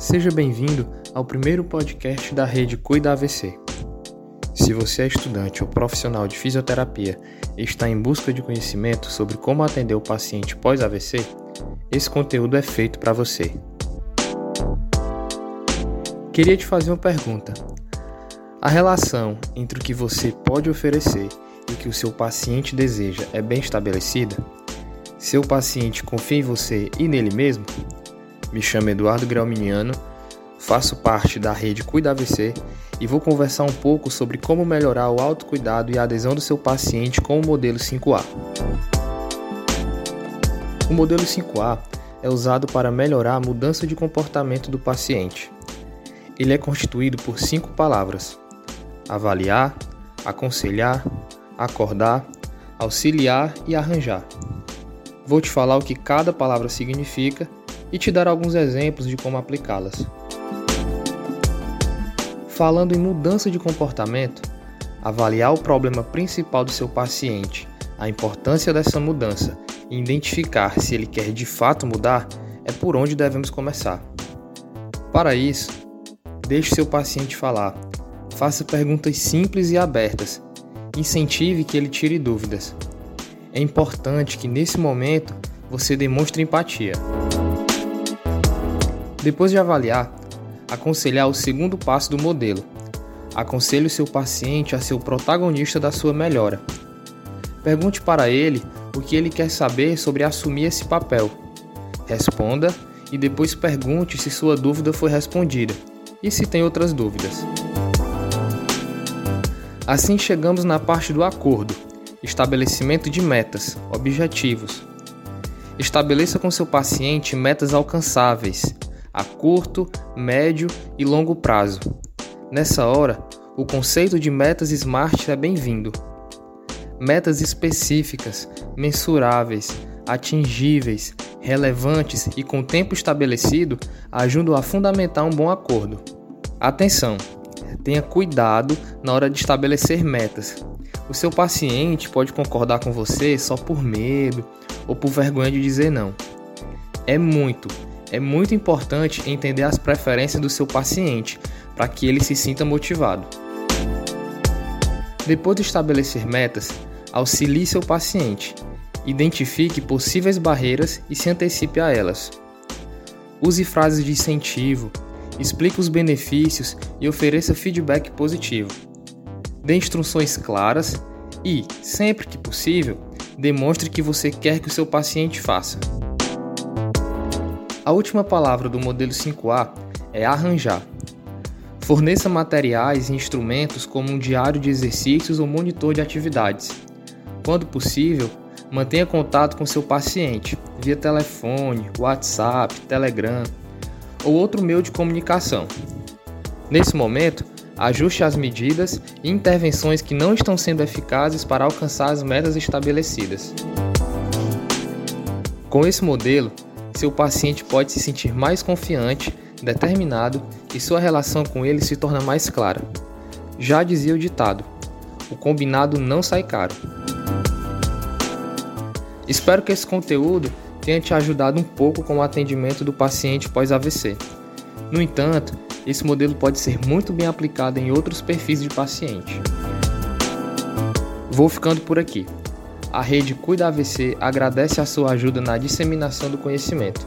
Seja bem-vindo ao primeiro podcast da rede Cuida AVC. Se você é estudante ou profissional de fisioterapia e está em busca de conhecimento sobre como atender o paciente pós-AVC, esse conteúdo é feito para você. Queria te fazer uma pergunta. A relação entre o que você pode oferecer e o que o seu paciente deseja é bem estabelecida? Seu paciente confia em você e nele mesmo? Me chamo Eduardo Grelminiano, faço parte da rede Cuida AVC e vou conversar um pouco sobre como melhorar o autocuidado e a adesão do seu paciente com o modelo 5A. O modelo 5A é usado para melhorar a mudança de comportamento do paciente. Ele é constituído por cinco palavras: avaliar, aconselhar, acordar, auxiliar e arranjar. Vou te falar o que cada palavra significa e te dar alguns exemplos de como aplicá-las. Falando em mudança de comportamento, avaliar o problema principal do seu paciente, a importância dessa mudança e identificar se ele quer de fato mudar é por onde devemos começar. Para isso, deixe seu paciente falar, faça perguntas simples e abertas, incentive que ele tire dúvidas. É importante que nesse momento você demonstre empatia. Depois de avaliar, aconselhar o segundo passo do modelo. Aconselhe o seu paciente a ser o protagonista da sua melhora. Pergunte para ele o que ele quer saber sobre assumir esse papel. Responda e depois pergunte se sua dúvida foi respondida e se tem outras dúvidas. Assim chegamos na parte do acordo, estabelecimento de metas, objetivos. Estabeleça com seu paciente metas alcançáveis a curto, médio e longo prazo. Nessa hora, o conceito de metas SMART é bem-vindo. Metas específicas, mensuráveis, atingíveis, relevantes e com tempo estabelecido ajudam a fundamentar um bom acordo. Atenção! Tenha cuidado na hora de estabelecer metas. O seu paciente pode concordar com você só por medo ou por vergonha de dizer não. É muito, é muito importante entender as preferências do seu paciente para que ele se sinta motivado. Depois de estabelecer metas, auxilie seu paciente, identifique possíveis barreiras e se antecipe a elas. Use frases de incentivo, explique os benefícios e ofereça feedback positivo. Dê instruções claras e, sempre que possível, demonstre que você quer que o seu paciente faça. A última palavra do modelo 5A é arranjar. Forneça materiais e instrumentos como um diário de exercícios ou monitor de atividades. Quando possível, mantenha contato com seu paciente via telefone, WhatsApp, Telegram ou outro meio de comunicação. Nesse momento, ajuste as medidas e intervenções que não estão sendo eficazes para alcançar as metas estabelecidas. Com esse modelo, seu paciente pode se sentir mais confiante, determinado e sua relação com ele se torna mais clara. Já dizia o ditado: o combinado não sai caro. Espero que esse conteúdo tenha te ajudado um pouco com o atendimento do paciente pós-AVC. No entanto, esse modelo pode ser muito bem aplicado em outros perfis de paciente. Vou ficando por aqui. A rede Cuida AVC agradece a sua ajuda na disseminação do conhecimento.